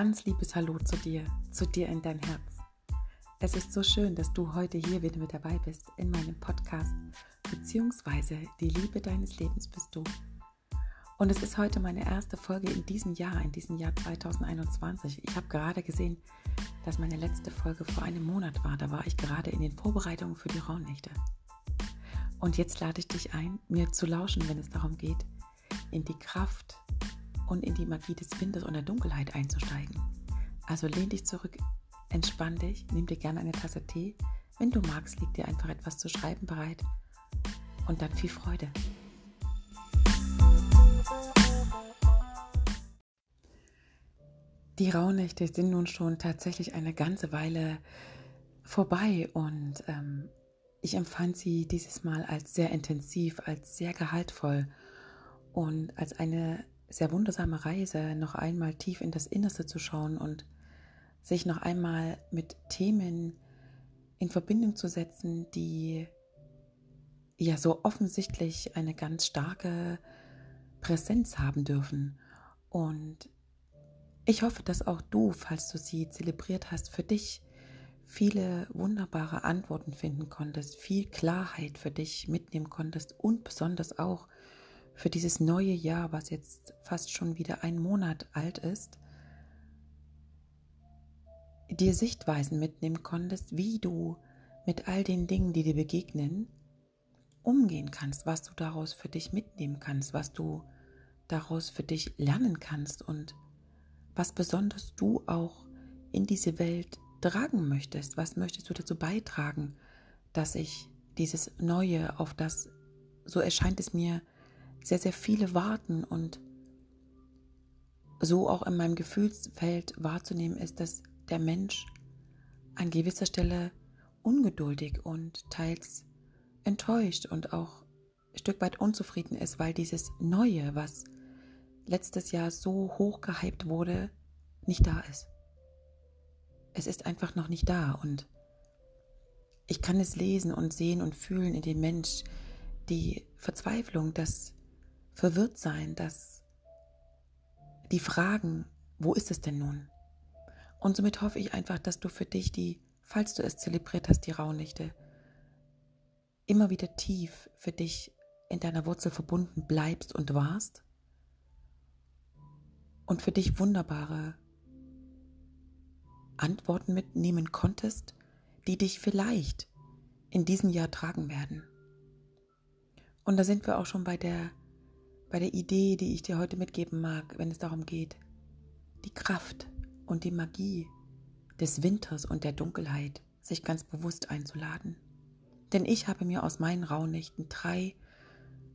ganz liebes Hallo zu dir, zu dir in dein Herz. Es ist so schön, dass du heute hier wieder mit dabei bist in meinem Podcast, beziehungsweise die Liebe deines Lebens bist du. Und es ist heute meine erste Folge in diesem Jahr, in diesem Jahr 2021. Ich habe gerade gesehen, dass meine letzte Folge vor einem Monat war. Da war ich gerade in den Vorbereitungen für die Rauhnächte. Und jetzt lade ich dich ein, mir zu lauschen, wenn es darum geht, in die Kraft und in die Magie des Windes und der Dunkelheit einzusteigen. Also lehn dich zurück, entspann dich, nimm dir gerne eine Tasse Tee. Wenn du magst, liegt dir einfach etwas zu schreiben bereit. Und dann viel Freude. Die Rauhnächte sind nun schon tatsächlich eine ganze Weile vorbei und ähm, ich empfand sie dieses Mal als sehr intensiv, als sehr gehaltvoll und als eine sehr wundersame Reise, noch einmal tief in das Innerste zu schauen und sich noch einmal mit Themen in Verbindung zu setzen, die ja so offensichtlich eine ganz starke Präsenz haben dürfen. Und ich hoffe, dass auch du, falls du sie zelebriert hast, für dich viele wunderbare Antworten finden konntest, viel Klarheit für dich mitnehmen konntest und besonders auch für dieses neue Jahr, was jetzt fast schon wieder ein Monat alt ist, dir Sichtweisen mitnehmen konntest, wie du mit all den Dingen, die dir begegnen, umgehen kannst, was du daraus für dich mitnehmen kannst, was du daraus für dich lernen kannst und was besonders du auch in diese Welt tragen möchtest. Was möchtest du dazu beitragen, dass ich dieses Neue, auf das, so erscheint es mir, sehr, sehr viele warten und so auch in meinem Gefühlsfeld wahrzunehmen ist, dass der Mensch an gewisser Stelle ungeduldig und teils enttäuscht und auch ein Stück weit unzufrieden ist, weil dieses Neue, was letztes Jahr so hoch gehypt wurde, nicht da ist. Es ist einfach noch nicht da und ich kann es lesen und sehen und fühlen in dem Mensch, die Verzweiflung, dass verwirrt sein, dass die Fragen, wo ist es denn nun? Und somit hoffe ich einfach, dass du für dich die, falls du es zelebriert hast, die Rauhnächte, immer wieder tief für dich in deiner Wurzel verbunden bleibst und warst und für dich wunderbare Antworten mitnehmen konntest, die dich vielleicht in diesem Jahr tragen werden. Und da sind wir auch schon bei der bei der Idee, die ich dir heute mitgeben mag, wenn es darum geht, die Kraft und die Magie des Winters und der Dunkelheit sich ganz bewusst einzuladen. Denn ich habe mir aus meinen Rauhnächten drei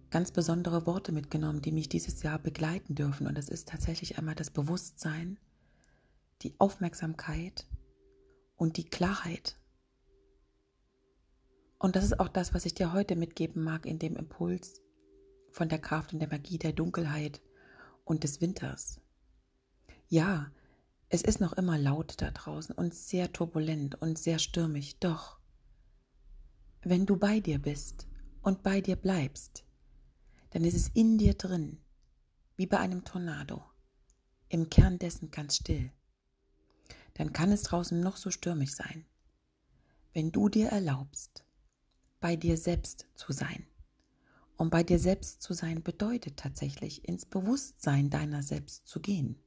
ganz besondere Worte mitgenommen, die mich dieses Jahr begleiten dürfen. Und das ist tatsächlich einmal das Bewusstsein, die Aufmerksamkeit und die Klarheit. Und das ist auch das, was ich dir heute mitgeben mag in dem Impuls, von der Kraft und der Magie der Dunkelheit und des Winters. Ja, es ist noch immer laut da draußen und sehr turbulent und sehr stürmig, doch wenn du bei dir bist und bei dir bleibst, dann ist es in dir drin, wie bei einem Tornado, im Kern dessen ganz still. Dann kann es draußen noch so stürmisch sein, wenn du dir erlaubst, bei dir selbst zu sein um bei dir selbst zu sein bedeutet tatsächlich, ins Bewusstsein deiner selbst zu gehen.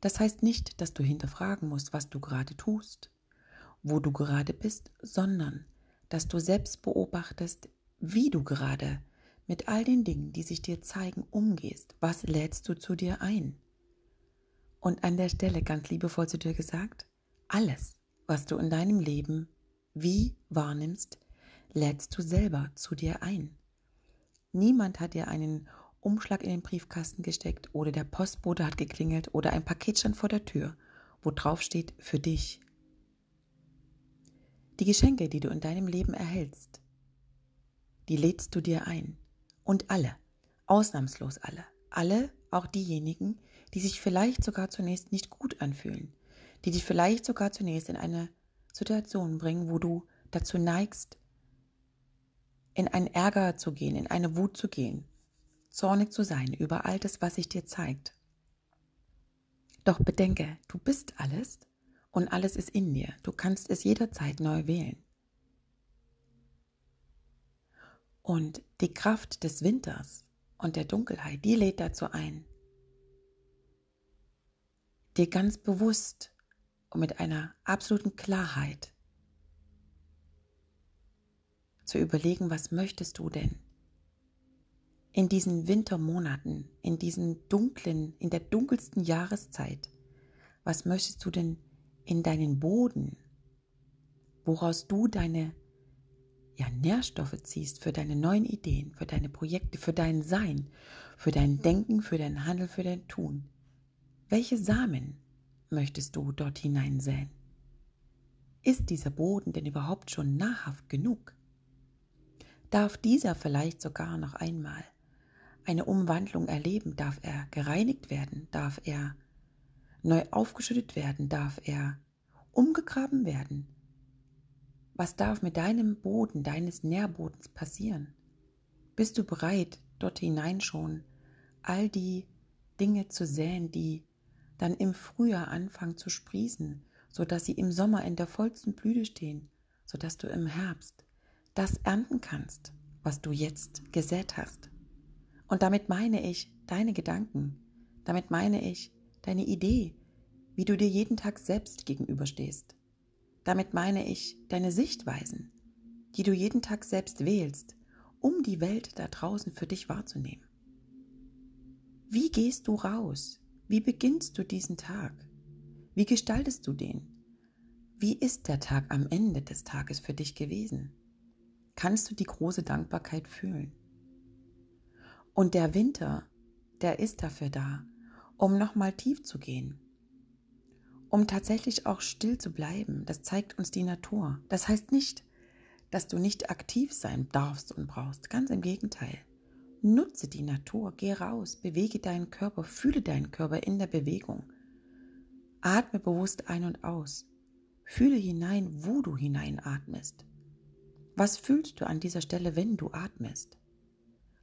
Das heißt nicht, dass du hinterfragen musst, was du gerade tust, wo du gerade bist, sondern dass du selbst beobachtest, wie du gerade mit all den Dingen, die sich dir zeigen, umgehst. Was lädst du zu dir ein? Und an der Stelle ganz liebevoll zu dir gesagt, alles, was du in deinem Leben wie wahrnimmst, lädst du selber zu dir ein. Niemand hat dir einen Umschlag in den Briefkasten gesteckt oder der Postbote hat geklingelt oder ein Paket stand vor der Tür, wo drauf steht für dich. Die Geschenke, die du in deinem Leben erhältst, die lädst du dir ein. Und alle, ausnahmslos alle, alle, auch diejenigen, die sich vielleicht sogar zunächst nicht gut anfühlen, die dich vielleicht sogar zunächst in eine Situation bringen, wo du dazu neigst, in einen Ärger zu gehen, in eine Wut zu gehen, zornig zu sein über all das, was sich dir zeigt. Doch bedenke, du bist alles und alles ist in dir. Du kannst es jederzeit neu wählen. Und die Kraft des Winters und der Dunkelheit, die lädt dazu ein, dir ganz bewusst und mit einer absoluten Klarheit zu überlegen, was möchtest du denn in diesen Wintermonaten, in diesen dunklen, in der dunkelsten Jahreszeit, was möchtest du denn in deinen Boden, woraus du deine ja, Nährstoffe ziehst für deine neuen Ideen, für deine Projekte, für dein Sein, für dein Denken, für dein Handeln, für dein Tun. Welche Samen möchtest du dort hineinsäen? Ist dieser Boden denn überhaupt schon nahrhaft genug? Darf dieser vielleicht sogar noch einmal eine Umwandlung erleben? Darf er gereinigt werden? Darf er neu aufgeschüttet werden? Darf er umgegraben werden? Was darf mit deinem Boden, deines Nährbodens passieren? Bist du bereit, dort hinein schon all die Dinge zu säen, die dann im Frühjahr anfangen zu sprießen, sodass sie im Sommer in der vollsten Blüte stehen, sodass du im Herbst das ernten kannst, was du jetzt gesät hast? Und damit meine ich deine Gedanken, damit meine ich deine Idee, wie du dir jeden Tag selbst gegenüberstehst. Damit meine ich deine Sichtweisen, die du jeden Tag selbst wählst, um die Welt da draußen für dich wahrzunehmen. Wie gehst du raus? Wie beginnst du diesen Tag? Wie gestaltest du den? Wie ist der Tag am Ende des Tages für dich gewesen? Kannst du die große Dankbarkeit fühlen? Und der Winter, der ist dafür da, um nochmal tief zu gehen, um tatsächlich auch still zu bleiben. Das zeigt uns die Natur. Das heißt nicht, dass du nicht aktiv sein darfst und brauchst. Ganz im Gegenteil. Nutze die Natur, geh raus, bewege deinen Körper, fühle deinen Körper in der Bewegung. Atme bewusst ein und aus. Fühle hinein, wo du hineinatmest. Was fühlst du an dieser Stelle, wenn du atmest?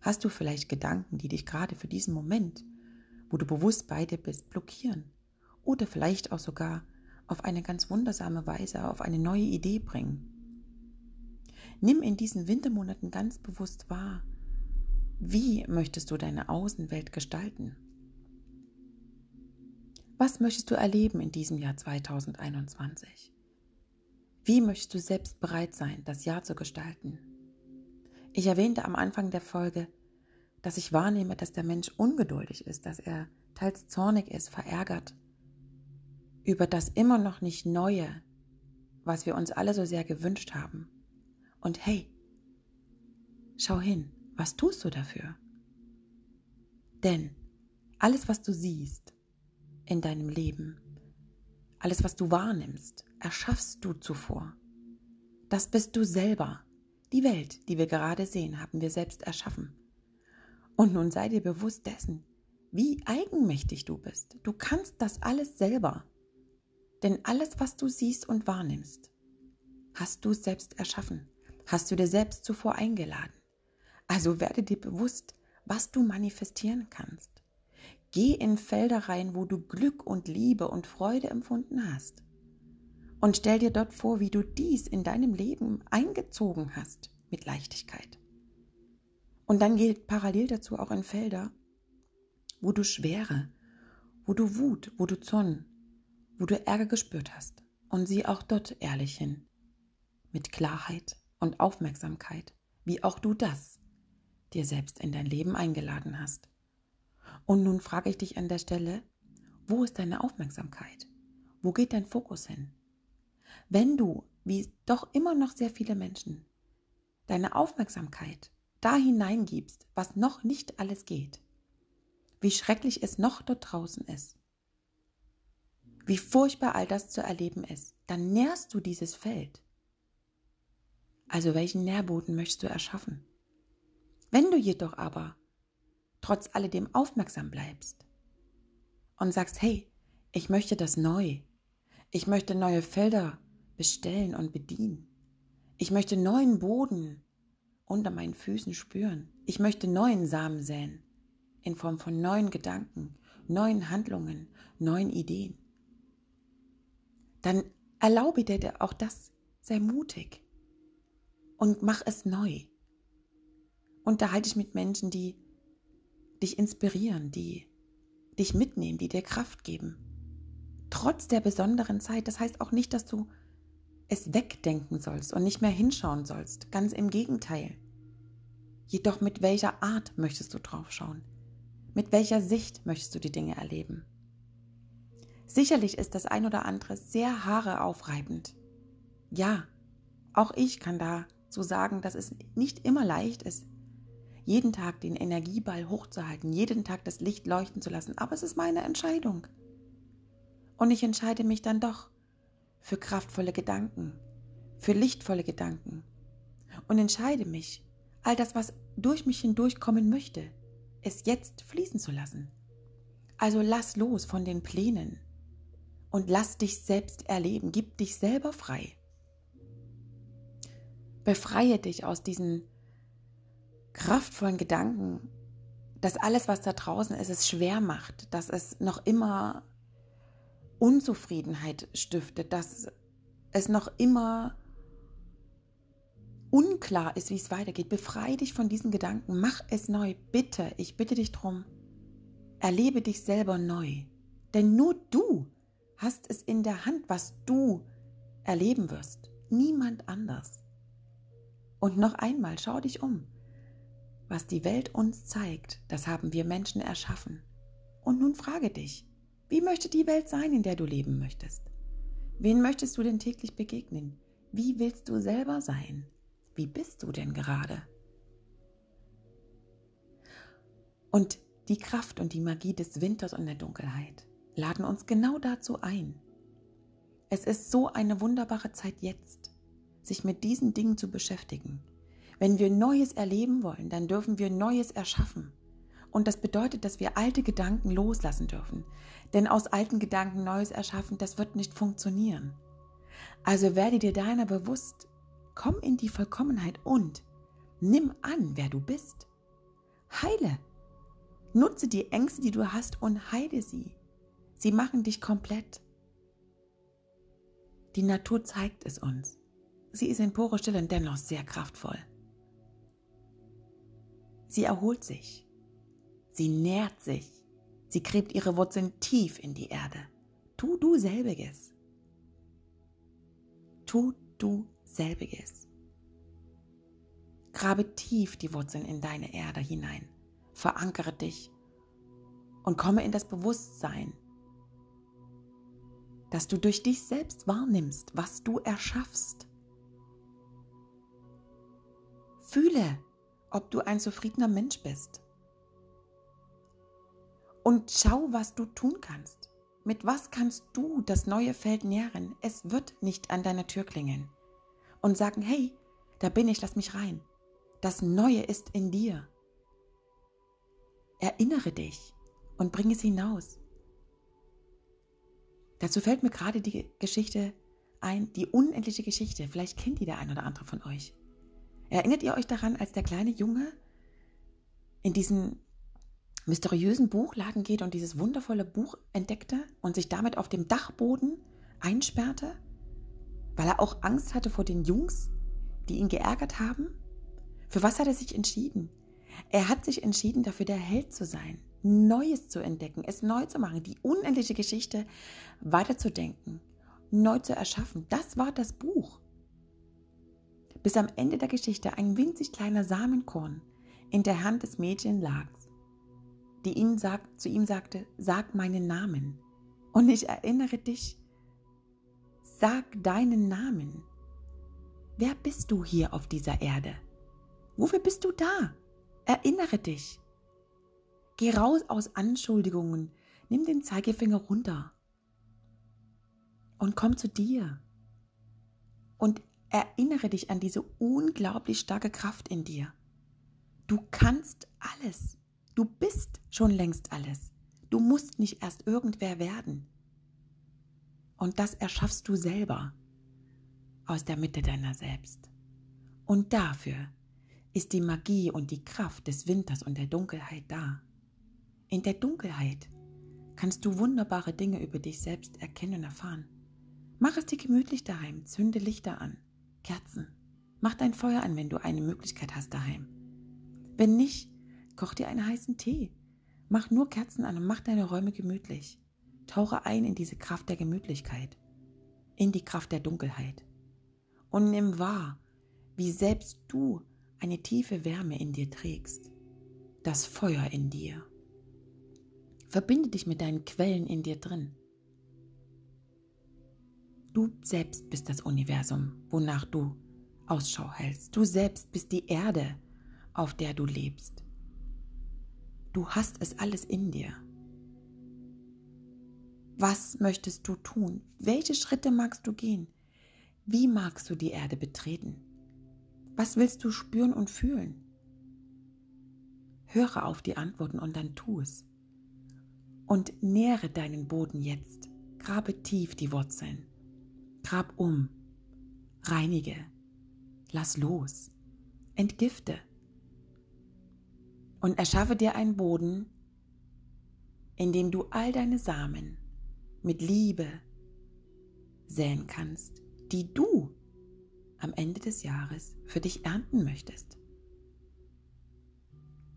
Hast du vielleicht Gedanken, die dich gerade für diesen Moment, wo du bewusst bei dir bist, blockieren? Oder vielleicht auch sogar auf eine ganz wundersame Weise auf eine neue Idee bringen? Nimm in diesen Wintermonaten ganz bewusst wahr, wie möchtest du deine Außenwelt gestalten? Was möchtest du erleben in diesem Jahr 2021? Wie möchtest du selbst bereit sein, das Jahr zu gestalten? Ich erwähnte am Anfang der Folge, dass ich wahrnehme, dass der Mensch ungeduldig ist, dass er teils zornig ist, verärgert über das immer noch nicht Neue, was wir uns alle so sehr gewünscht haben. Und hey, schau hin, was tust du dafür? Denn alles, was du siehst in deinem Leben, alles, was du wahrnimmst, erschaffst du zuvor. Das bist du selber. Die Welt, die wir gerade sehen, haben wir selbst erschaffen. Und nun sei dir bewusst dessen, wie eigenmächtig du bist. Du kannst das alles selber. Denn alles, was du siehst und wahrnimmst, hast du selbst erschaffen, hast du dir selbst zuvor eingeladen. Also werde dir bewusst, was du manifestieren kannst. Geh in Felder rein, wo du Glück und Liebe und Freude empfunden hast. Und stell dir dort vor, wie du dies in deinem Leben eingezogen hast mit Leichtigkeit. Und dann geht parallel dazu auch in Felder, wo du Schwere, wo du Wut, wo du Zorn, wo du Ärger gespürt hast. Und sieh auch dort ehrlich hin, mit Klarheit und Aufmerksamkeit, wie auch du das dir selbst in dein Leben eingeladen hast. Und nun frage ich dich an der Stelle, wo ist deine Aufmerksamkeit? Wo geht dein Fokus hin? Wenn du, wie doch immer noch sehr viele Menschen, deine Aufmerksamkeit da hineingibst, was noch nicht alles geht, wie schrecklich es noch dort draußen ist, wie furchtbar all das zu erleben ist, dann nährst du dieses Feld. Also welchen Nährboden möchtest du erschaffen? Wenn du jedoch aber trotz alledem aufmerksam bleibst und sagst, hey, ich möchte das neu, ich möchte neue Felder bestellen und bedienen, ich möchte neuen Boden unter meinen Füßen spüren, ich möchte neuen Samen säen in Form von neuen Gedanken, neuen Handlungen, neuen Ideen. Dann erlaube dir auch das, sei mutig und mach es neu. Unterhalte dich mit Menschen, die dich inspirieren, die dich mitnehmen, die dir Kraft geben. Trotz der besonderen Zeit, das heißt auch nicht, dass du es wegdenken sollst und nicht mehr hinschauen sollst. Ganz im Gegenteil. Jedoch mit welcher Art möchtest du draufschauen? Mit welcher Sicht möchtest du die Dinge erleben? Sicherlich ist das ein oder andere sehr haareaufreibend. Ja, auch ich kann dazu sagen, dass es nicht immer leicht ist, jeden Tag den Energieball hochzuhalten, jeden Tag das Licht leuchten zu lassen, aber es ist meine Entscheidung. Und ich entscheide mich dann doch für kraftvolle Gedanken, für lichtvolle Gedanken und entscheide mich, all das, was durch mich hindurchkommen möchte, es jetzt fließen zu lassen. Also lass los von den Plänen und lass dich selbst erleben, gib dich selber frei. Befreie dich aus diesen kraftvollen Gedanken, dass alles, was da draußen ist, es schwer macht, dass es noch immer Unzufriedenheit stiftet, dass es noch immer unklar ist, wie es weitergeht. Befreie dich von diesen Gedanken, mach es neu, bitte, ich bitte dich drum. Erlebe dich selber neu, denn nur du hast es in der Hand, was du erleben wirst, niemand anders. Und noch einmal, schau dich um. Was die Welt uns zeigt, das haben wir Menschen erschaffen. Und nun frage dich, wie möchte die Welt sein, in der du leben möchtest? Wen möchtest du denn täglich begegnen? Wie willst du selber sein? Wie bist du denn gerade? Und die Kraft und die Magie des Winters und der Dunkelheit laden uns genau dazu ein. Es ist so eine wunderbare Zeit jetzt, sich mit diesen Dingen zu beschäftigen wenn wir Neues erleben wollen, dann dürfen wir Neues erschaffen. Und das bedeutet, dass wir alte Gedanken loslassen dürfen. Denn aus alten Gedanken Neues erschaffen, das wird nicht funktionieren. Also werde dir deiner bewusst, komm in die Vollkommenheit und nimm an, wer du bist. Heile. Nutze die Ängste, die du hast und heile sie. Sie machen dich komplett. Die Natur zeigt es uns. Sie ist in pure Stille und dennoch sehr kraftvoll. Sie erholt sich. Sie nährt sich. Sie gräbt ihre Wurzeln tief in die Erde. Tu du selbiges. Tu du selbiges. Grabe tief die Wurzeln in deine Erde hinein. Verankere dich und komme in das Bewusstsein, dass du durch dich selbst wahrnimmst, was du erschaffst. Fühle, ob du ein zufriedener Mensch bist. Und schau, was du tun kannst. Mit was kannst du das neue Feld nähren? Es wird nicht an deiner Tür klingeln. Und sagen, hey, da bin ich, lass mich rein. Das Neue ist in dir. Erinnere dich und bring es hinaus. Dazu fällt mir gerade die Geschichte ein, die unendliche Geschichte. Vielleicht kennt die der ein oder andere von euch. Erinnert ihr euch daran, als der kleine Junge in diesen mysteriösen Buchladen geht und dieses wundervolle Buch entdeckte und sich damit auf dem Dachboden einsperrte, weil er auch Angst hatte vor den Jungs, die ihn geärgert haben? Für was hat er sich entschieden? Er hat sich entschieden, dafür der Held zu sein, Neues zu entdecken, es neu zu machen, die unendliche Geschichte weiterzudenken, neu zu erschaffen. Das war das Buch bis am Ende der Geschichte ein winzig kleiner Samenkorn in der Hand des Mädchens lag, die ihn sagt, zu ihm sagte, sag meinen Namen. Und ich erinnere dich, sag deinen Namen. Wer bist du hier auf dieser Erde? Wofür bist du da? Erinnere dich. Geh raus aus Anschuldigungen, nimm den Zeigefinger runter und komm zu dir. Und Erinnere dich an diese unglaublich starke Kraft in dir. Du kannst alles. Du bist schon längst alles. Du musst nicht erst irgendwer werden. Und das erschaffst du selber aus der Mitte deiner selbst. Und dafür ist die Magie und die Kraft des Winters und der Dunkelheit da. In der Dunkelheit kannst du wunderbare Dinge über dich selbst erkennen und erfahren. Mach es dir gemütlich daheim, zünde Lichter an, Kerzen. Mach dein Feuer an, wenn du eine Möglichkeit hast daheim. Wenn nicht, koch dir einen heißen Tee. Mach nur Kerzen an und mach deine Räume gemütlich. Tauche ein in diese Kraft der Gemütlichkeit, in die Kraft der Dunkelheit. Und nimm wahr, wie selbst du eine tiefe Wärme in dir trägst, das Feuer in dir. Verbinde dich mit deinen Quellen in dir drin. Du selbst bist das Universum, wonach du Ausschau hältst. Du selbst bist die Erde, auf der du lebst. Du hast es alles in dir. Was möchtest du tun? Welche Schritte magst du gehen? Wie magst du die Erde betreten? Was willst du spüren und fühlen? Höre auf die Antworten und dann tu es. Und nähre deinen Boden jetzt. Grabe tief die Wurzeln. Grab um. Reinige. Lass los. Entgifte. Und erschaffe dir einen Boden, in dem du all deine Samen mit Liebe säen kannst, die du am Ende des Jahres für dich ernten möchtest.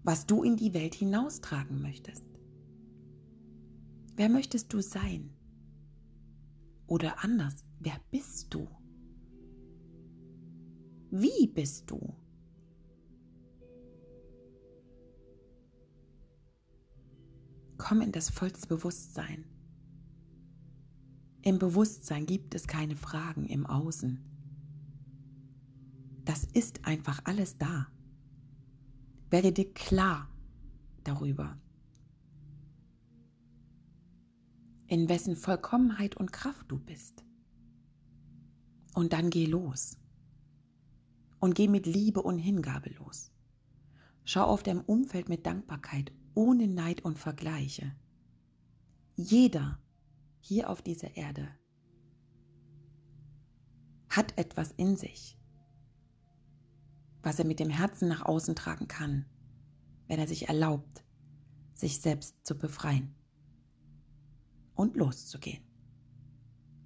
Was du in die Welt hinaustragen möchtest. Wer möchtest du sein? Oder anders, wer bist du? Wie bist du? Komm in das vollste Bewusstsein. Im Bewusstsein gibt es keine Fragen im Außen. Das ist einfach alles da. Werde dir klar darüber, in wessen Vollkommenheit und Kraft du bist. Und dann geh los. Und geh mit Liebe und Hingabe los. Schau auf dein Umfeld mit Dankbarkeit, ohne Neid und Vergleiche. Jeder hier auf dieser Erde hat etwas in sich, was er mit dem Herzen nach außen tragen kann, wenn er sich erlaubt, sich selbst zu befreien und loszugehen.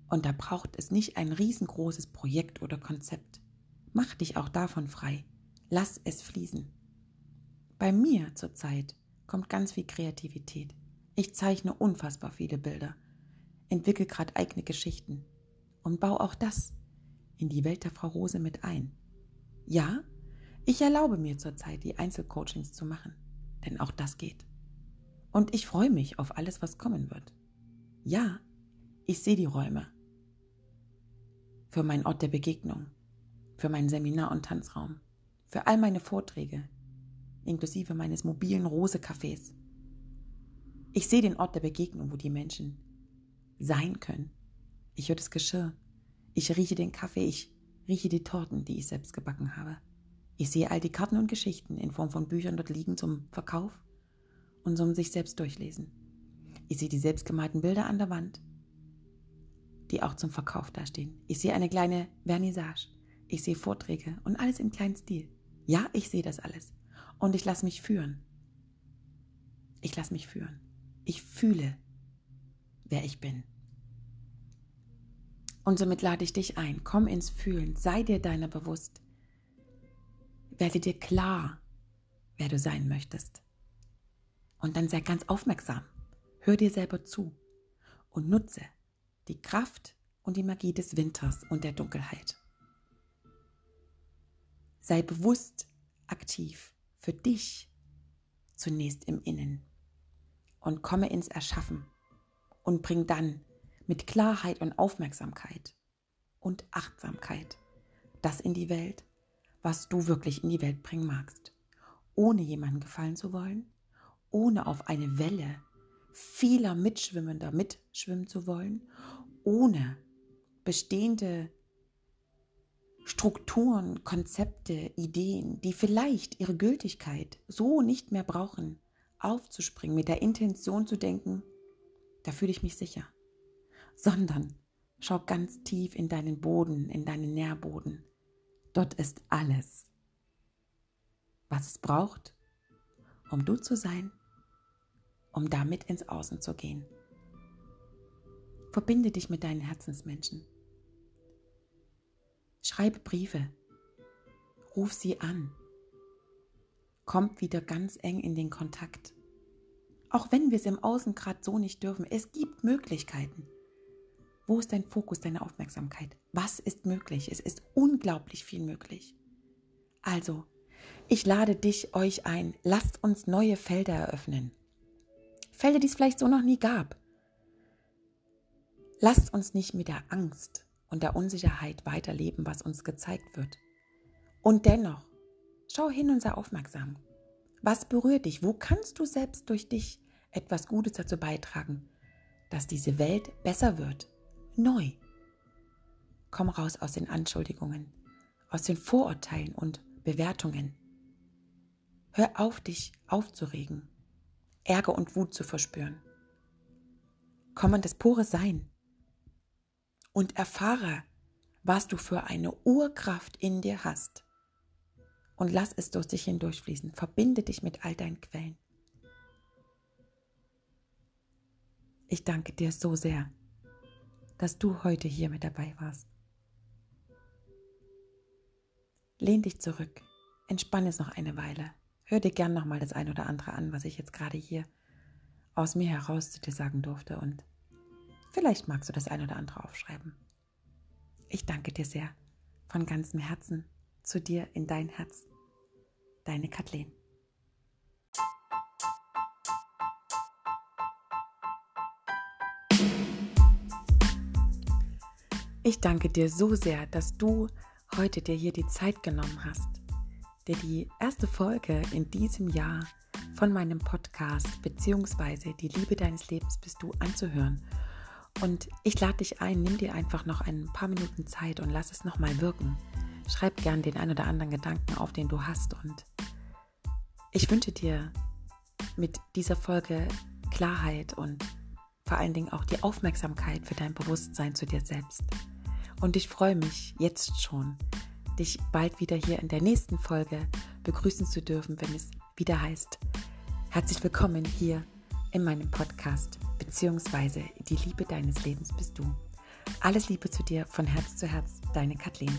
Und da braucht es nicht ein riesengroßes Projekt oder Konzept. Mach dich auch davon frei. Lass es fließen. Bei mir zurzeit kommt ganz viel Kreativität. Ich zeichne unfassbar viele Bilder entwickle gerade eigene Geschichten und baue auch das in die Welt der Frau Rose mit ein. Ja, ich erlaube mir zurzeit die Einzelcoachings zu machen, denn auch das geht. Und ich freue mich auf alles, was kommen wird. Ja, ich sehe die Räume für meinen Ort der Begegnung, für meinen Seminar- und Tanzraum, für all meine Vorträge, inklusive meines mobilen Rose-Cafés. Ich sehe den Ort der Begegnung, wo die Menschen sein können. Ich höre das Geschirr. Ich rieche den Kaffee. Ich rieche die Torten, die ich selbst gebacken habe. Ich sehe all die Karten und Geschichten in Form von Büchern dort liegen zum Verkauf und zum sich selbst durchlesen. Ich sehe die selbstgemalten Bilder an der Wand, die auch zum Verkauf dastehen. Ich sehe eine kleine Vernissage. Ich sehe Vorträge und alles im kleinen Stil. Ja, ich sehe das alles. Und ich lasse mich führen. Ich lasse mich führen. Ich fühle, wer ich bin. Und somit lade ich dich ein, komm ins Fühlen, sei dir deiner bewusst, werde dir klar, wer du sein möchtest. Und dann sei ganz aufmerksam, hör dir selber zu und nutze die Kraft und die Magie des Winters und der Dunkelheit. Sei bewusst aktiv für dich zunächst im Innen und komme ins Erschaffen und bring dann mit Klarheit und Aufmerksamkeit und Achtsamkeit das in die Welt, was du wirklich in die Welt bringen magst, ohne jemanden gefallen zu wollen, ohne auf eine Welle vieler Mitschwimmender mitschwimmen zu wollen, ohne bestehende Strukturen, Konzepte, Ideen, die vielleicht ihre Gültigkeit so nicht mehr brauchen, aufzuspringen, mit der Intention zu denken, da fühle ich mich sicher sondern schau ganz tief in deinen Boden, in deinen Nährboden. Dort ist alles, was es braucht, um du zu sein, um damit ins Außen zu gehen. Verbinde dich mit deinen Herzensmenschen. Schreibe Briefe. Ruf sie an. Kommt wieder ganz eng in den Kontakt. Auch wenn wir es im Außen gerade so nicht dürfen, es gibt Möglichkeiten. Wo ist dein Fokus, deine Aufmerksamkeit? Was ist möglich? Es ist unglaublich viel möglich. Also, ich lade dich, euch ein, lasst uns neue Felder eröffnen. Felder, die es vielleicht so noch nie gab. Lasst uns nicht mit der Angst und der Unsicherheit weiterleben, was uns gezeigt wird. Und dennoch, schau hin und sei aufmerksam. Was berührt dich? Wo kannst du selbst durch dich etwas Gutes dazu beitragen, dass diese Welt besser wird, neu? Komm raus aus den Anschuldigungen, aus den Vorurteilen und Bewertungen. Hör auf, dich aufzuregen, Ärger und Wut zu verspüren. Komm an das pure Sein und erfahre, was du für eine Urkraft in dir hast. Und lass es durch dich hindurchfließen. Verbinde dich mit all deinen Quellen. Ich danke dir so sehr, dass du heute hier mit dabei warst. Lehn dich zurück, entspann es noch eine Weile. Hör dir gern nochmal das ein oder andere an, was ich jetzt gerade hier aus mir heraus zu dir sagen durfte und vielleicht magst du das ein oder andere aufschreiben. Ich danke dir sehr von ganzem Herzen zu dir in dein Herz. Deine Kathleen. Ich danke dir so sehr, dass du heute dir hier die Zeit genommen hast, dir die erste Folge in diesem Jahr von meinem Podcast beziehungsweise die Liebe deines Lebens bist du anzuhören. Und ich lade dich ein, nimm dir einfach noch ein paar Minuten Zeit und lass es nochmal wirken. Schreib gern den ein oder anderen Gedanken auf, den du hast. Und ich wünsche dir mit dieser Folge Klarheit und vor allen Dingen auch die Aufmerksamkeit für dein Bewusstsein zu dir selbst. Und ich freue mich jetzt schon, dich bald wieder hier in der nächsten Folge begrüßen zu dürfen, wenn es wieder heißt, herzlich willkommen hier in meinem Podcast, beziehungsweise die Liebe deines Lebens bist du. Alles Liebe zu dir von Herz zu Herz, deine Kathleen.